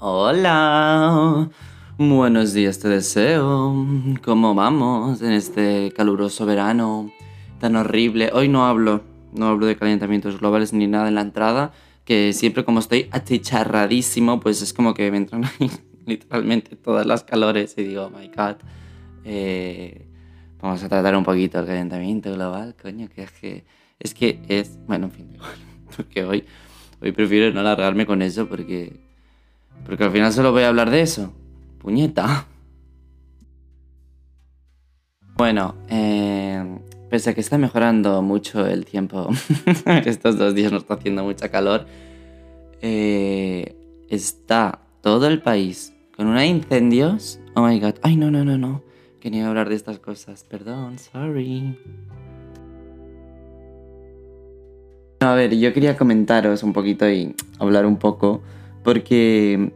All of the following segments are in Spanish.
Hola, buenos días te deseo. ¿Cómo vamos en este caluroso verano tan horrible? Hoy no hablo, no hablo de calentamientos globales ni nada en la entrada, que siempre como estoy achicharradísimo, pues es como que me entran ahí literalmente todas las calores y digo, oh my god, eh, vamos a tratar un poquito el calentamiento global, coño, que es que es, que es bueno, en fin, porque hoy, hoy prefiero no alargarme con eso porque porque al final solo voy a hablar de eso. Puñeta. Bueno, eh, pese a que está mejorando mucho el tiempo, estos dos días no está haciendo mucha calor, eh, está todo el país con una incendios. Oh my god, ay no, no, no, no. Quería hablar de estas cosas, perdón, sorry. A ver, yo quería comentaros un poquito y hablar un poco porque,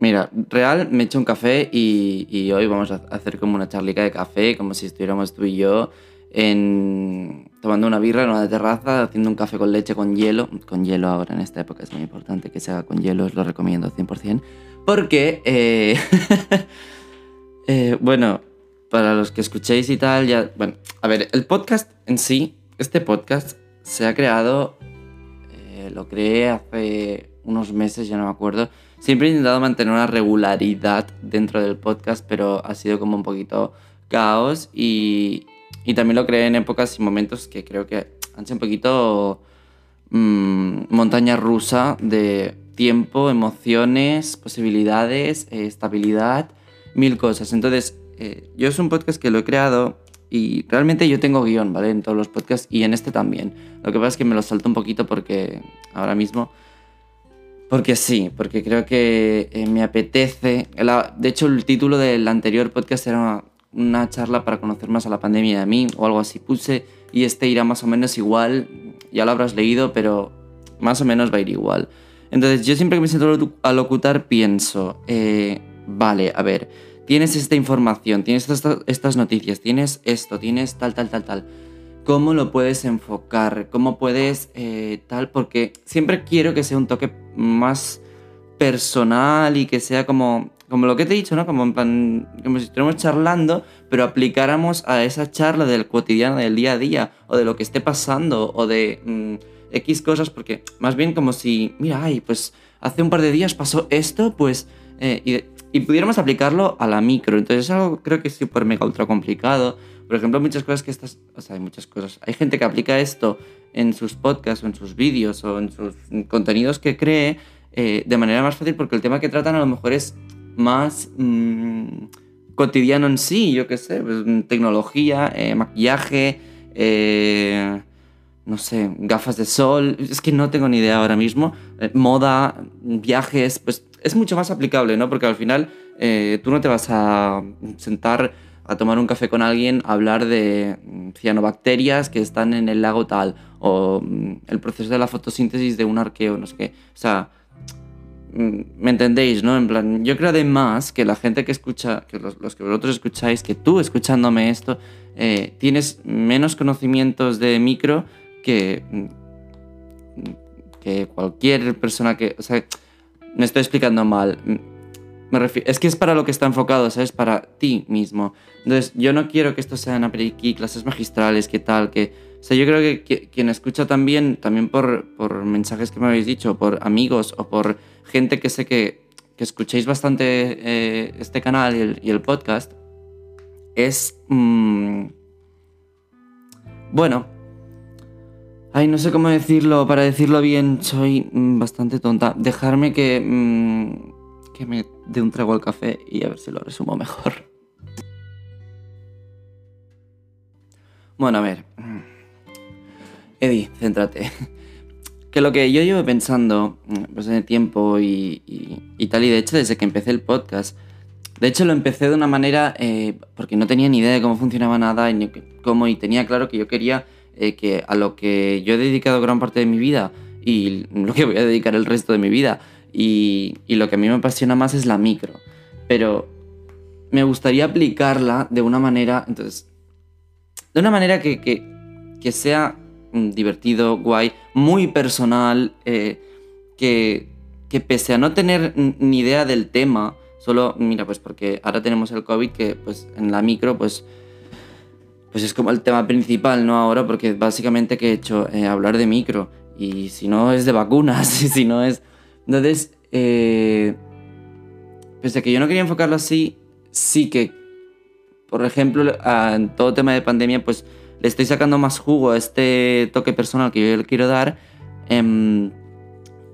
mira, real me he hecho un café y, hoy vamos a hacer como una charlica de café, como si estuviéramos tú y yo en, tomando una birra en una terraza, haciendo un café con leche con hielo. Con hielo ahora en esta época es muy importante que se haga con hielo, os lo recomiendo 100%. Porque, eh, eh, bueno, para los que escuchéis y tal, ya, bueno, a ver, el podcast en sí, este podcast se ha creado, eh, lo creé hace unos meses, ya no me acuerdo. Siempre he intentado mantener una regularidad dentro del podcast, pero ha sido como un poquito caos y, y también lo creé en épocas y momentos que creo que han sido un poquito mmm, montaña rusa de tiempo, emociones, posibilidades, eh, estabilidad, mil cosas. Entonces, eh, yo es un podcast que lo he creado y realmente yo tengo guion, ¿vale? En todos los podcasts y en este también. Lo que pasa es que me lo salto un poquito porque ahora mismo porque sí, porque creo que eh, me apetece. de hecho, el título del anterior podcast era una, charla para conocer más a la pandemia de mí o algo así puse. Y este irá más o menos igual. Ya lo habrás leído, pero más o menos va a ir igual. Entonces, yo siempre que me siento a locutar pienso, eh, vale, a ver, tienes esta información, tienes estas noticias, tienes esto, tienes tal, tal, tal, tal cómo lo puedes enfocar, cómo puedes eh, tal, porque siempre quiero que sea un toque más personal y que sea como, como lo que te he dicho, ¿no? Como en plan, como si estuviéramos charlando, pero aplicáramos a esa charla del cotidiano, del día a día, o de lo que esté pasando, o de mm, X cosas, porque más bien como si, mira, ay, pues hace un par de días pasó esto, pues, eh, y, y, pudiéramos aplicarlo a la micro. Entonces es algo creo que es súper mega ultra complicado por ejemplo, muchas cosas que estas, o sea, hay muchas cosas. Hay gente que aplica esto en sus podcasts o en sus vídeos o en sus contenidos que cree eh, de manera más fácil porque el tema que tratan a lo mejor es más mmm, cotidiano en sí, yo qué sé, pues, tecnología, eh, maquillaje, eh, no sé, gafas de sol, es que no tengo ni idea ahora mismo, moda, viajes, pues es mucho más aplicable, ¿no? Porque al final tú no te vas a sentar a tomar un café con alguien, hablar de mm, cianobacterias que están en el lago tal, o mm, el proceso de la fotosíntesis de un arqueo, no sé qué. O sea, mm, ¿me entendéis, no? En plan, yo creo además que la gente que escucha, que los, que vosotros escucháis, que tú escuchándome esto, eh, tienes menos conocimientos de micro que, que cualquier persona que... O sea, me estoy explicando mal es que es para lo que está enfocado, ¿sabes? Para ti mismo. Entonces, yo no quiero que esto sean aquí clases magistrales, qué tal, que... O sea, yo creo que, quien escucha también, también por, por, mensajes que me habéis dicho, por amigos o por gente que sé que, que escuchéis bastante eh, este canal y el, podcast, es... Mmm, bueno, Ay, no sé cómo decirlo, para decirlo bien, soy mm, bastante tonta. Dejarme que, mm, que me dé un trago al café y a ver si lo resumo mejor. Bueno, a ver. Eddie, céntrate. Que lo que yo llevo pensando pues, en el tiempo y, tal, y de hecho desde que empecé el podcast, de hecho lo empecé de una manera eh, porque no tenía ni idea de cómo funcionaba nada y cómo, y tenía claro que yo quería eh, que a lo que yo he dedicado gran parte de mi vida y lo que voy a dedicar el resto de mi vida y, lo que a mí me apasiona más es la micro. Pero me gustaría aplicarla de una manera, entonces, de una manera que, que, sea mm, divertido, guay, muy personal, eh, que, que pese a no tener ni idea del tema, solo, mira, pues porque ahora tenemos el COVID que pues en la micro pues pues es como el tema principal, ¿no? Ahora, porque básicamente que he hecho eh, hablar de micro. Y si no es de vacunas, y si no es. Entonces, eh, pese a que yo no quería enfocarlo así, sí que, por ejemplo, en todo tema de pandemia, pues le estoy sacando más jugo a este toque personal que yo le quiero dar. Em,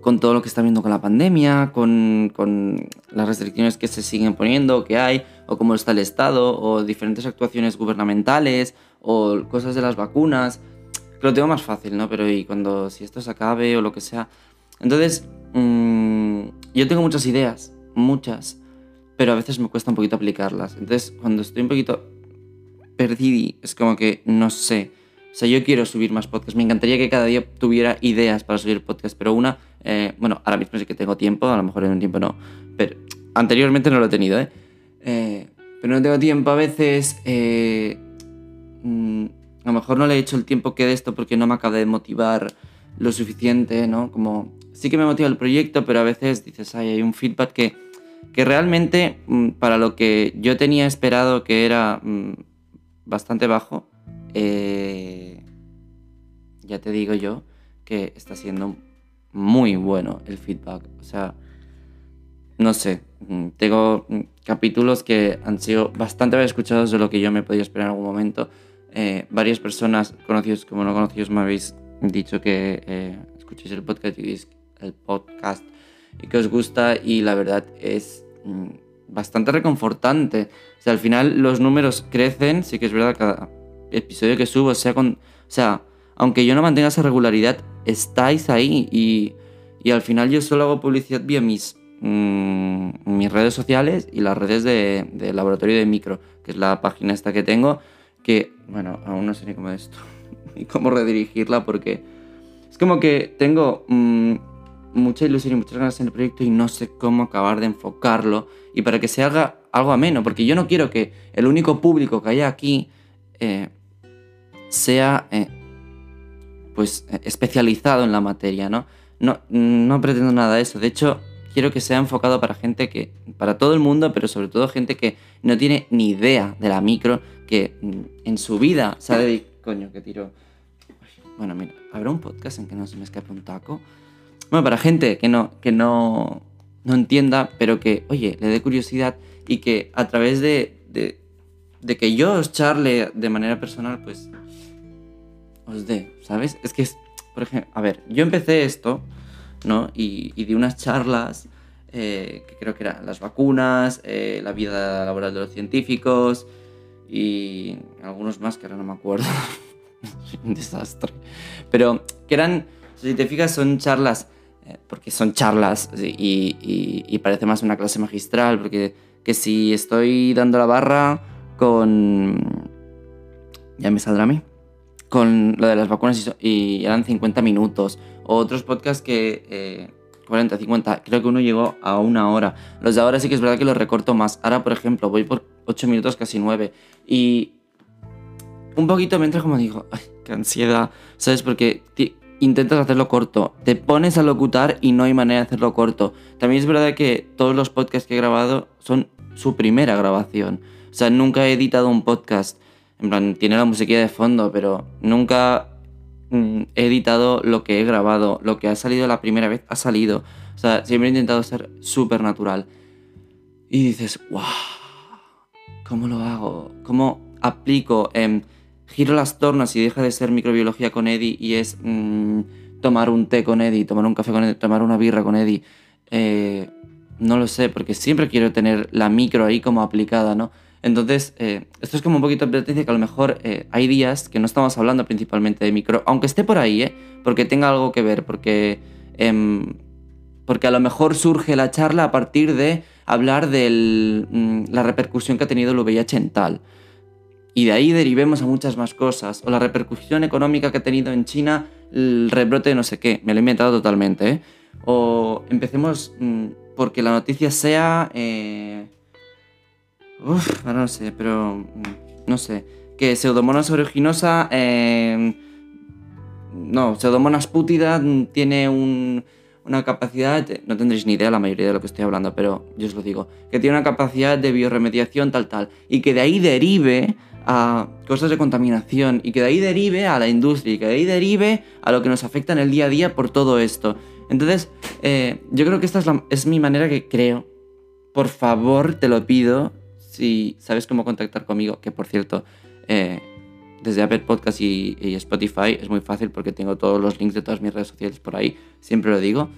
con todo lo que está viendo con la pandemia, con, con, las restricciones que se siguen poniendo, que hay, o cómo está el Estado, o diferentes actuaciones gubernamentales, o cosas de las vacunas. Lo tengo más fácil, ¿no? Pero y cuando, si esto se acabe o lo que sea. Entonces, mmm, yo tengo muchas ideas, muchas, pero a veces me cuesta un poquito aplicarlas. Entonces, cuando estoy un poquito perdido, es como que no sé. O sea, yo quiero subir más podcasts. Me encantaría que cada día tuviera ideas para subir podcasts, pero una eh, bueno, ahora mismo sí que tengo tiempo, a lo mejor en un tiempo no, pero anteriormente no lo he tenido, ¿eh? eh pero no tengo tiempo a veces. Eh, mm, a lo mejor no le he hecho el tiempo que de esto porque no me acaba de motivar lo suficiente, ¿no? Como sí que me motiva el proyecto, pero a veces dices, ay, hay un feedback que, que realmente mm, para lo que yo tenía esperado que era mm, bastante bajo, ya te digo yo que está siendo muy bueno el feedback. O sea, no sé, mm, tengo capítulos que han sido bastante bien escuchados de lo que yo me podía esperar en algún momento. Eh, varias personas, conocidos como no conocidos, me habéis dicho que eh, escuchéis el podcast y el podcast y que os gusta y la verdad es mm, bastante reconfortante. O sea, al final los números crecen, sí que es verdad, cada episodio que subo, sea con... O sea, aunque yo no mantenga esa regularidad, estáis ahí y, al final yo solo hago publicidad vía mis, mm, mis redes sociales y las redes de laboratorio de micro, que es la página esta que tengo, que, bueno, aún no sé ni cómo es esto, ni cómo redirigirla porque es como que tengo mm, mucha ilusión y muchas ganas en el proyecto y no sé cómo acabar de enfocarlo y para que se haga algo ameno, porque yo no quiero que el único público que haya aquí eh, sea... Eh, pues eh, especializado en la materia, ¿no? No, no pretendo nada de eso. De hecho, quiero que sea enfocado para gente que, para todo el mundo, pero sobre todo gente que no tiene ni idea de la micro, que mm, en su vida sabe, coño, que tiro. Bueno, mira, habrá un podcast en que no se me escape un taco. Bueno, para gente que no, que no, no entienda, pero que, oye, le dé curiosidad y que a través de, de, que yo os charle de manera personal, pues os dé, ¿sabes? Es que, es, por ejemplo, a ver, yo empecé esto, ¿no? Y, y di unas charlas, eh, que creo que eran las vacunas, eh, la vida laboral de los científicos y algunos más que ahora no me acuerdo. Un desastre. Pero que eran, si te fijas, son charlas, eh, porque son charlas y, parece más una clase magistral, porque que si estoy dando la barra con... Ya me saldrá a mí con lo de las vacunas y, eran 50 minutos. O otros podcasts que 40, eh, 50, creo que uno llegó a una hora. Los de ahora sí que es verdad que los recorto más. Ahora, por ejemplo, voy por 8 minutos, casi 9. Y un poquito me entra como digo, ay, qué ansiedad, ¿sabes? Porque intentas hacerlo corto, te pones a locutar y no hay manera de hacerlo corto. También es verdad que todos los podcasts que he grabado son su primera grabación. O sea, nunca he editado un podcast en plan, tiene la musiquilla de fondo, pero nunca mm, he editado lo que he grabado. Lo que ha salido la primera vez ha salido. O sea, siempre he intentado ser súper natural. Y dices, wow, ¿cómo lo hago? ¿Cómo aplico? Giro las tornas y deja de ser microbiología con Eddie y es mm, tomar un té con Eddie, tomar un café con Eddie, tomar una birra con Eddie. Eh, no lo sé, porque siempre quiero tener la micro ahí como aplicada, ¿no? Entonces, eh, esto es como un poquito advertencia que a lo mejor eh, hay días que no estamos hablando principalmente de micro, aunque esté por ahí, ¿eh? porque tenga algo que ver, porque, em, porque a lo mejor surge la charla a partir de hablar de mm, la repercusión que ha tenido el VIH en tal. Y de ahí derivemos a muchas más cosas. O la repercusión económica que ha tenido en China el rebrote de no sé qué. Me lo he inventado totalmente. ¿eh? O empecemos mm, porque la noticia sea Uf, no sé, pero. Mm, no sé. Que Pseudomonas aeruginosa. Eh, no, Pseudomonas pútida tiene un, una capacidad, no tendréis ni idea la mayoría de lo que estoy hablando, pero yo os lo digo, que tiene una capacidad de bioremediación tal tal, y que de ahí derive a cosas de contaminación, y que de ahí derive a la industria, y que de ahí derive a lo que nos afecta en el día a día por todo esto. Entonces, eh, yo creo que esta es, mi manera que creo. Por favor, te lo pido, si sabes cómo contactar conmigo, que por cierto, eh, desde Apple Podcast y, Spotify es muy fácil porque tengo todos los links de todas mis redes sociales por ahí, siempre lo digo.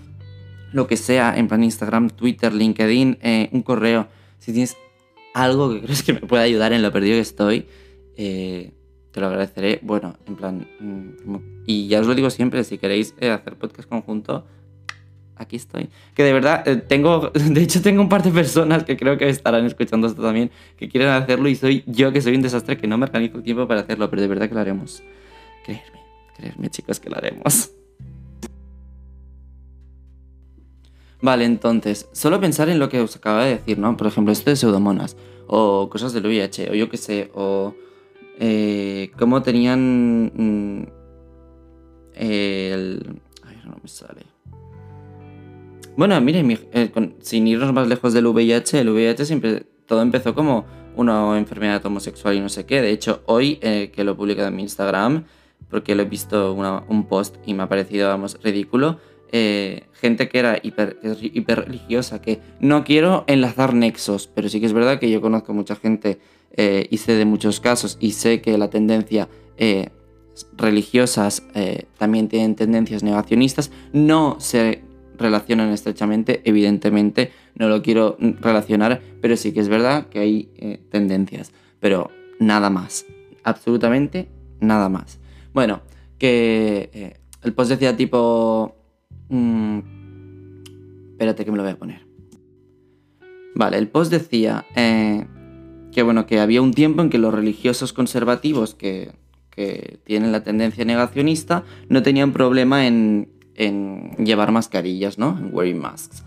Lo que sea, en plan Instagram, Twitter, LinkedIn, eh, un correo. Si tienes algo que crees que me pueda ayudar en lo perdido que estoy, eh, te lo agradeceré. Bueno, en plan, mm, y ya os lo digo siempre, si queréis eh, hacer podcast conjunto, aquí estoy. Que de verdad, eh, tengo, de hecho tengo un par de personas que creo que estarán escuchando esto también, que quieren hacerlo y soy yo que soy un desastre, que no me organizo el tiempo para hacerlo, pero de verdad que lo haremos. Creerme, creerme chicos que lo haremos. Vale, entonces, solo pensar en lo que os acaba de decir, ¿no? Por ejemplo, esto de pseudomonas, o cosas del VIH, o yo qué sé, o eh, cómo tenían mm, el... Ay, no me sale bueno, miren, eh, sin irnos más lejos del VIH, el VIH siempre todo empezó como una enfermedad homosexual y no sé qué. De hecho, hoy eh, que lo he publicado en mi Instagram, porque lo he visto un post y me ha parecido, vamos, ridículo, eh, gente que era hiper, religiosa, que no quiero enlazar nexos, pero sí que es verdad que yo conozco mucha gente y sé de muchos casos y sé que la tendencia religiosas también tienen tendencias negacionistas, no se relacionan estrechamente, evidentemente no lo quiero relacionar, pero sí que es verdad que hay eh, tendencias, pero nada más, absolutamente nada más. Bueno, que eh, el post decía tipo... Mm, espérate que me lo voy a poner. Vale, el post decía eh, que bueno, que había un tiempo en que los religiosos conservativos que, que tienen la tendencia negacionista no tenían problema en en llevar mascarillas, ¿no? En wearing masks.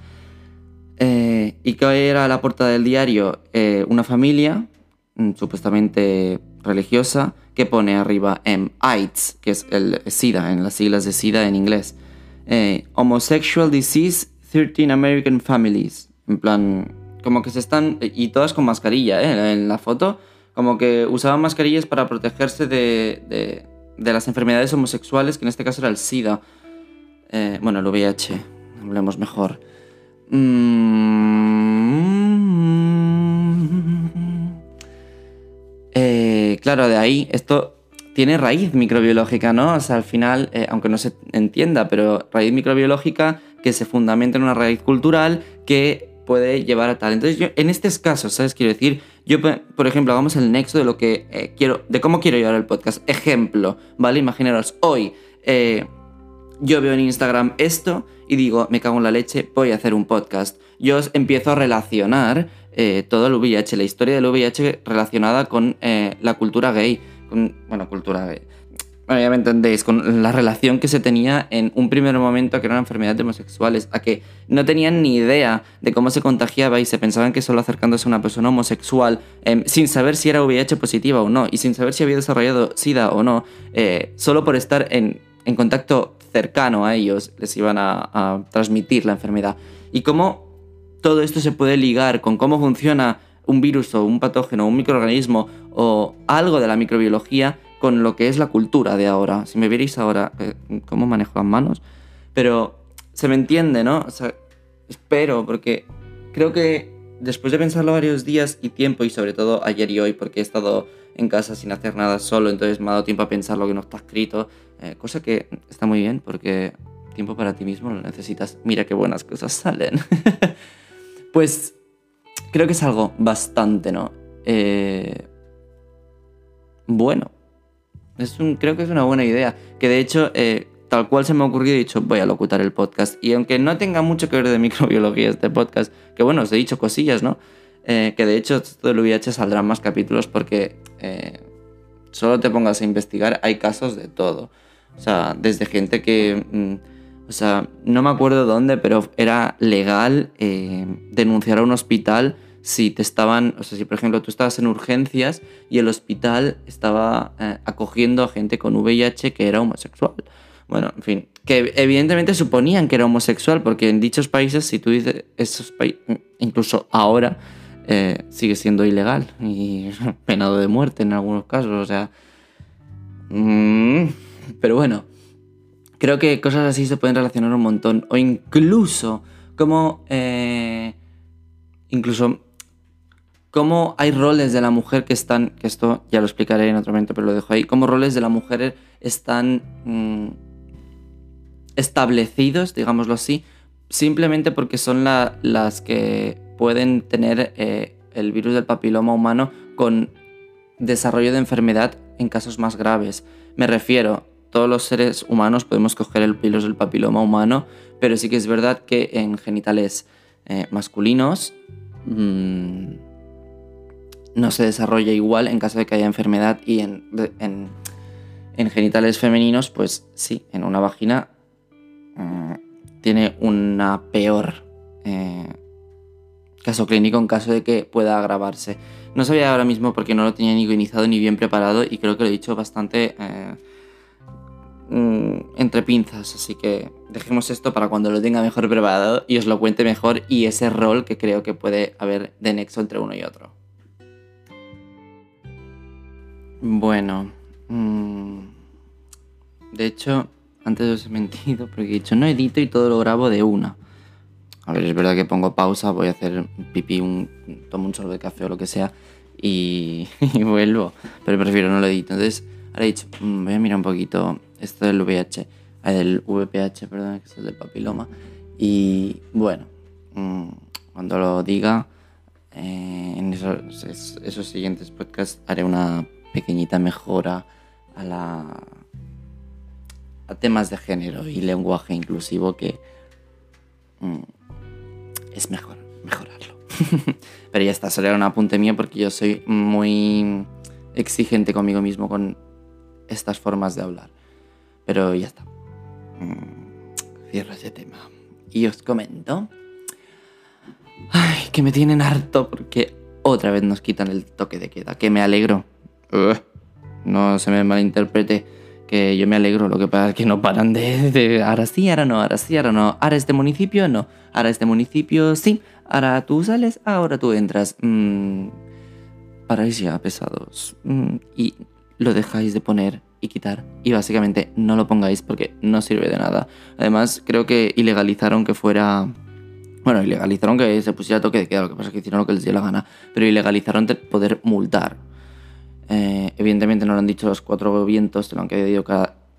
Eh, ¿Y qué era la portada del diario? Eh, una familia, mm, supuestamente religiosa, que pone arriba en AIDS, que es el SIDA, en las siglas de SIDA en inglés. Eh, homosexual Disease, 13 American Families. En plan, como que se están. Y todas con mascarilla, ¿eh? En la foto. Como que usaban mascarillas para protegerse de, de, de las enfermedades homosexuales, que en este caso era el SIDA. Eh, bueno, el VIH, hablemos mejor. Mm. Eh, claro, de ahí, esto tiene raíz microbiológica, ¿no? O sea, al final, eh, aunque no se entienda, pero raíz microbiológica que se fundamenta en una raíz cultural que puede llevar a tal. Entonces, yo, en estos casos, ¿sabes? Quiero decir, yo, por ejemplo, hagamos el nexo de lo que quiero, de cómo quiero llevar el podcast. Ejemplo, ¿vale? Imaginaros, hoy yo veo en Instagram esto y digo, me cago en la leche, voy a hacer un podcast. Yo empiezo a relacionar eh, todo el VIH, la historia del VIH relacionada con eh, la cultura gay, con, bueno, cultura gay. Bueno, ya me entendéis, con la relación que se tenía en un primer momento que era una enfermedad de homosexuales, a que no tenían ni idea de cómo se contagiaba y se pensaban que solo acercándose a una persona homosexual, em, sin saber si era VIH positiva o no, y sin saber si había desarrollado SIDA o no, eh, solo por estar en, en contacto cercano a ellos les iban a, transmitir la enfermedad. Y cómo todo esto se puede ligar con cómo funciona un virus o un patógeno, un microorganismo o algo de la microbiología con lo que es la cultura de ahora. Si me vierais ahora eh, cómo manejo las manos. Pero se me entiende, ¿no? O sea, espero, porque creo que después de pensarlo varios días y tiempo, y sobre todo ayer y hoy, porque he estado en casa sin hacer nada solo, entonces me ha dado tiempo a pensar lo que no está escrito, eh, cosa que está muy bien porque tiempo para ti mismo lo necesitas. Mira qué buenas cosas salen. pues creo que es algo bastante, ¿no? Eh, bueno. Es un, creo que es una buena idea. Que de hecho, eh, tal cual se me ha ocurrido, he dicho, voy a locutar el podcast. Y aunque no tenga mucho que ver de microbiología este podcast, que bueno, os he dicho cosillas, ¿no? que de hecho esto del VIH saldrán más capítulos porque solo te pongas a investigar, hay casos de todo. O sea, desde gente que... Mm, o sea, no me acuerdo dónde, pero era legal eh, denunciar a un hospital si te estaban, o sea, si por ejemplo tú estabas en urgencias y el hospital estaba eh, acogiendo a gente con VIH que era homosexual, Bueno, en fin, que evidentemente suponían que era homosexual, porque en dichos países, si tú dices esos países, incluso ahora, eh, sigue siendo ilegal y penado de muerte en algunos casos, o sea... Mm, pero bueno, creo que cosas así se pueden relacionar un montón, o incluso como... Eh, incluso cómo hay roles de la mujer que están, que esto ya lo explicaré en otro momento, pero lo dejo ahí, cómo roles de la mujer están mm, establecidos, digámoslo así, simplemente porque son las que pueden tener eh, el virus del papiloma humano con desarrollo de enfermedad en casos más graves. Me refiero, todos los seres humanos podemos coger el virus del papiloma humano, pero sí que es verdad que en genitales eh, masculinos mmm, no se desarrolla igual en caso de que haya enfermedad y en, en, genitales femeninos, pues sí, en una vagina mm, tiene una peor eh, caso clínico en caso de que pueda agravarse. No sabía ahora mismo porque no lo tenía ni ni bien preparado y creo que lo he dicho bastante eh, mm, entre pinzas, así que dejemos esto para cuando lo tenga mejor preparado y os lo cuente mejor y ese rol que creo que puede haber de nexo entre uno y otro. Bueno, mm, de hecho, antes os he mentido porque he dicho no edito y todo lo grabo de una. A ver, es verdad que pongo pausa, voy a hacer pipí, un, tomo un sorbo de café o lo que sea y, vuelvo, pero prefiero no lo edito. Entonces, ahora he dicho, mm, voy a mirar un poquito esto del VH, ah, del VPH, perdón, que es el del papiloma. Y bueno, mm, cuando lo diga, eh, en esos, esos siguientes podcasts haré una pequeñita mejora a, la, a temas de género y lenguaje inclusivo que mm, es mejor mejorarlo. Pero ya está, solo era un apunte mío porque yo soy muy exigente conmigo mismo con estas formas de hablar. Pero ya está. Mm, cierro ese tema. Y os comento. Ay, que me tienen harto porque otra vez nos quitan el toque de queda. Que me alegro no se me malinterprete que yo me alegro, lo que pasa es que no paran de, ahora sí, ahora no, ahora sí, ahora no, ahora este municipio no, ahora este municipio sí, ahora tú sales, ahora tú entras. Mm, paráis ya pesados mm, y lo dejáis de poner y quitar y básicamente no lo pongáis porque no sirve de nada. Además creo que ilegalizaron que fuera... Bueno, ilegalizaron que se pusiera toque de queda, lo que pasa es que hicieron lo que les dio la gana, pero ilegalizaron poder multar. Eh, evidentemente no lo han dicho los cuatro vientos, se lo han querido,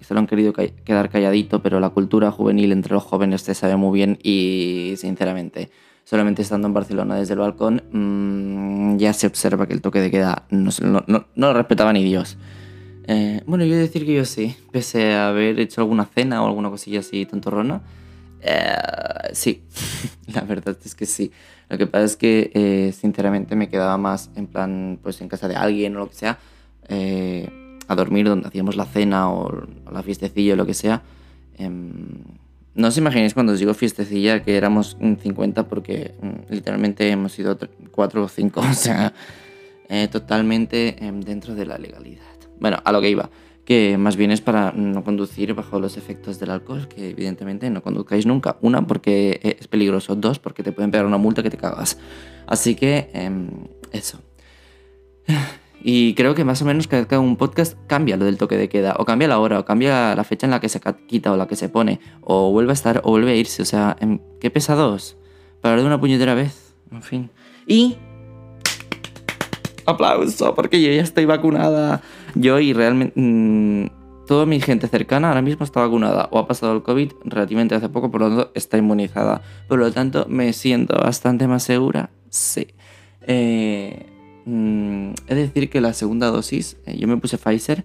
se lo han querido quedar calladito, pero la cultura juvenil entre los jóvenes se sabe muy bien y sinceramente, solamente estando en Barcelona desde el balcón, mm, ya se observa que el toque de queda no, no, lo respetaba ni Dios. Eh, bueno, yo voy a decir que yo sí, pese a haber hecho alguna cena o alguna cosilla así tontorrona. Eh, sí, la verdad es que sí. Lo que pasa es que, eh, sinceramente, me quedaba más en plan, pues en casa de alguien o lo que sea, eh, a dormir donde hacíamos la cena o, la fiestecilla o lo que sea. No os imaginéis cuando os digo fiestecilla que éramos 50 porque mm, literalmente hemos sido 4 o 5, o sea, eh, totalmente em, dentro de la legalidad. Bueno, a lo que iba que más bien es para no conducir bajo los efectos del alcohol, que evidentemente no conduzcáis nunca. Una, porque es peligroso. Dos, porque te pueden pegar una multa que te cagas. Así que, em, eso. Y creo que más o menos cada un podcast cambia lo del toque de queda, o cambia la hora, o cambia la fecha en la que se quita o la que se pone, o vuelve a estar o vuelve a irse. O sea, em, qué pesados. Para de una puñetera vez. En fin. Y aplauso, porque yo ya estoy vacunada. Yo y realmente... Mm, toda mi gente cercana ahora mismo está vacunada o ha pasado el COVID relativamente hace poco, por lo tanto está inmunizada. Por lo tanto, me siento bastante más segura. Sí. Eh, mm, es decir, que la segunda dosis, eh, yo me puse Pfizer,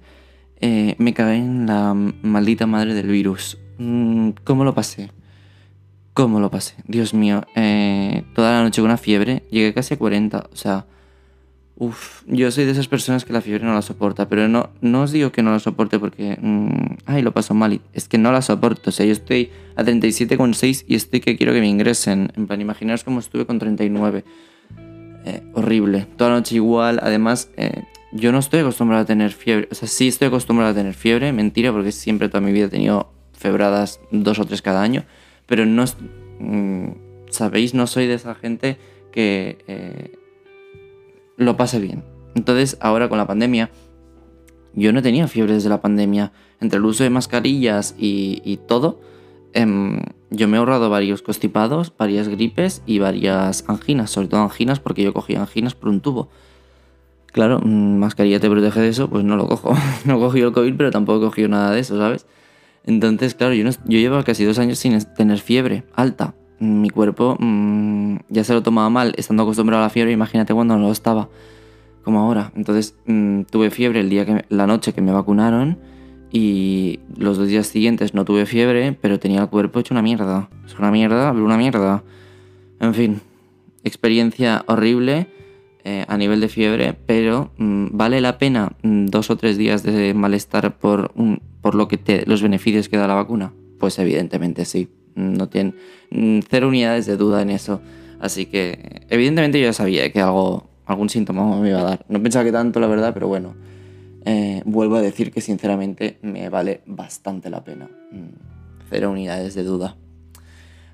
eh, me cagué en la maldita madre del virus. Mm, ¿Cómo lo pasé? ¿Cómo lo pasé? Dios mío, toda la noche con una fiebre, llegué casi a 40, o sea, Uf, yo soy de esas personas que la fiebre no la soporta, pero no, no os digo que no la soporte porque, mm, ay, lo paso mal, es que no la soporto, o sea, yo estoy a 37,6 y estoy que quiero que me ingresen, en plan, imaginaos cómo estuve con 39, eh, horrible, toda noche igual, además, eh, yo no estoy acostumbrado a tener fiebre, o sea, sí estoy acostumbrado a tener fiebre, mentira, porque siempre toda mi vida he tenido febradas dos o tres cada año, pero no, mm, sabéis, no soy de esa gente que eh, lo pase bien. Entonces, ahora con la pandemia, yo no tenía fiebre desde la pandemia. Entre el uso de mascarillas y, todo, em, yo me he ahorrado varios constipados, varias gripes y varias anginas, sobre todo anginas, porque yo cogí anginas por un tubo. Claro, mm, mascarilla te protege de eso, pues no lo cojo. no cogí el COVID, pero tampoco he cogido nada de eso, ¿sabes? Entonces, claro, yo, yo llevo casi dos años sin tener fiebre alta. Mi cuerpo mm, ya se lo tomaba mal, estando acostumbrado a la fiebre, imagínate cuando no lo estaba como ahora. Entonces mm, tuve fiebre el día que la noche que me vacunaron y los dos días siguientes no tuve fiebre, pero tenía el cuerpo hecho una mierda. Es una mierda, una mierda. En fin, experiencia horrible eh, a nivel de fiebre, pero mm, vale la pena mm, dos o tres días de malestar por, por lo que te, los beneficios que da la vacuna. Pues evidentemente sí. No tienen cero unidades de duda en eso. Así que evidentemente yo ya sabía que algo algún síntoma me iba a dar. No pensaba que tanto, la verdad, pero bueno. Eh, vuelvo a decir que sinceramente me vale bastante la pena. Mm, cero unidades de duda.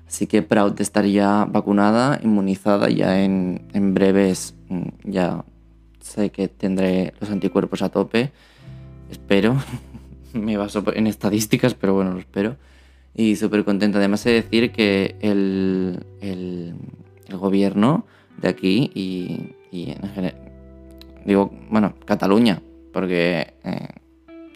Así que proud de estar ya vacunada, inmunizada, ya en, en breves mm, ya sé que tendré los anticuerpos a tope. Espero. me baso en estadísticas, pero bueno, lo espero. Y súper contenta. Además, de decir que el, el, el gobierno de aquí y y en general, digo, bueno, Cataluña, porque eh,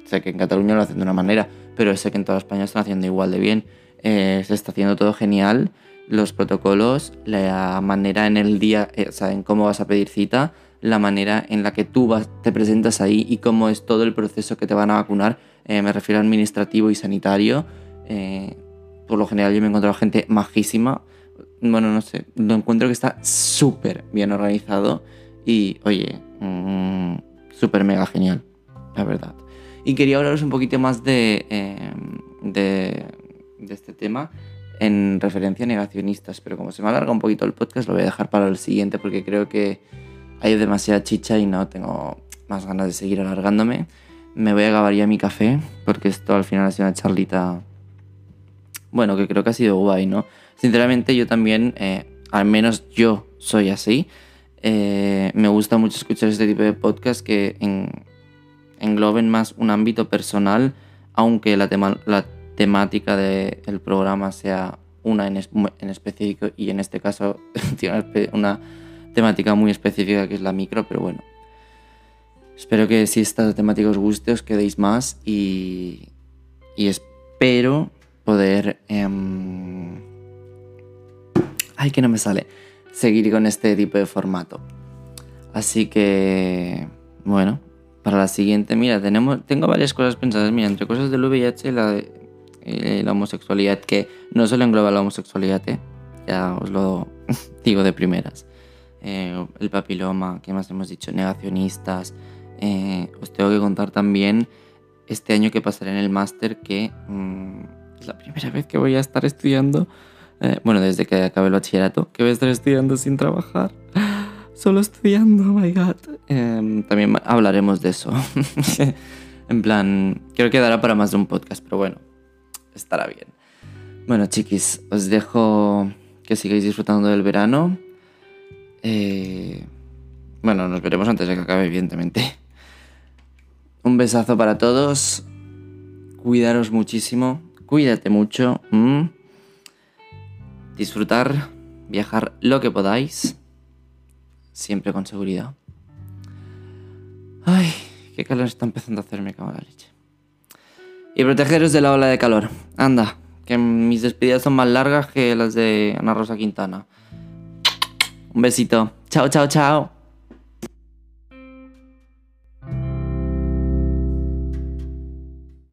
sé que en Cataluña lo hacen de una manera, pero sé que en toda España están haciendo igual de bien. Eh, se está haciendo todo genial, los protocolos, la manera en el día, eh, o sea, en cómo vas a pedir cita, la manera en la que tú vas, te presentas ahí y cómo es todo el proceso que te van a vacunar, me refiero a administrativo y sanitario. por lo general yo me he encontrado gente majísima, bueno, no sé, lo encuentro que está súper bien organizado y, oye, mm, súper mega genial, la verdad. Y quería hablaros un poquito más de, em, de, de, este tema en referencia a negacionistas, pero como se me alarga un poquito el podcast, lo voy a dejar para el siguiente porque creo que hay demasiada chicha y no tengo más ganas de seguir alargándome. Me voy a acabar ya mi café porque esto al final ha sido una charlita, bueno, que creo que ha sido guay, ¿no? Sinceramente yo también, eh, al menos yo soy así. Eh, me gusta mucho escuchar este tipo de podcast que engloben más un ámbito personal, aunque la, temática del programa sea una en, en, específico y en este caso tiene una temática muy específica que es la micro, pero bueno. Espero que si esta temática os guste os quedéis más y, y espero poder... Em, ay, que no me sale, seguir con este tipo de formato. Así que, bueno, para la siguiente, mira, tenemos, tengo varias cosas pensadas, mira, entre cosas del VIH y la, eh, homosexualidad, que no solo engloba la homosexualidad, ¿eh? ya os lo digo de primeras. Eh, el papiloma, ¿qué más hemos dicho? Negacionistas. Eh, os tengo que contar también este año que pasaré en el máster que mm, es la primera vez que voy a estar estudiando eh, bueno, desde que acabé el bachillerato, que voy a estar estudiando sin trabajar. Solo estudiando, oh my god. Em, también hablaremos de eso. en plan, creo que dará para más de un podcast, pero bueno, estará bien. Bueno, chiquis, os dejo que sigáis disfrutando del verano. Eh, bueno, nos veremos antes de que acabe, evidentemente. Un besazo para todos. Cuidaros muchísimo. Cuídate mucho. Disfrutar, viajar lo que podáis, siempre con seguridad. Ay, qué calor está empezando a hacerme, cago la leche. Y protegeros de la ola de calor. Anda, que mis despedidas son más largas que las de Ana Rosa Quintana. Un besito. Chao, chao, chao.